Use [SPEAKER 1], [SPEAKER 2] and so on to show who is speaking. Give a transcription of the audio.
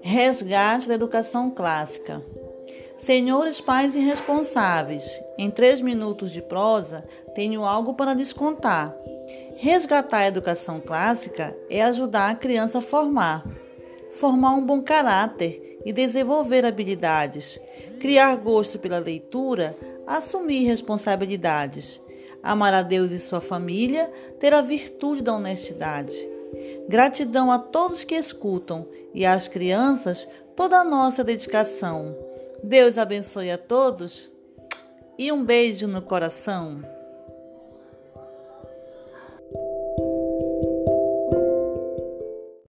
[SPEAKER 1] Resgate da educação clássica. Senhores pais irresponsáveis, em três minutos de prosa tenho algo para lhes contar. Resgatar a educação clássica é ajudar a criança a formar, formar um bom caráter e desenvolver habilidades, criar gosto pela leitura, assumir responsabilidades, amar a Deus e sua família, ter a virtude da honestidade. Gratidão a todos que escutam e às crianças toda a nossa dedicação. Deus abençoe a todos e um beijo no coração.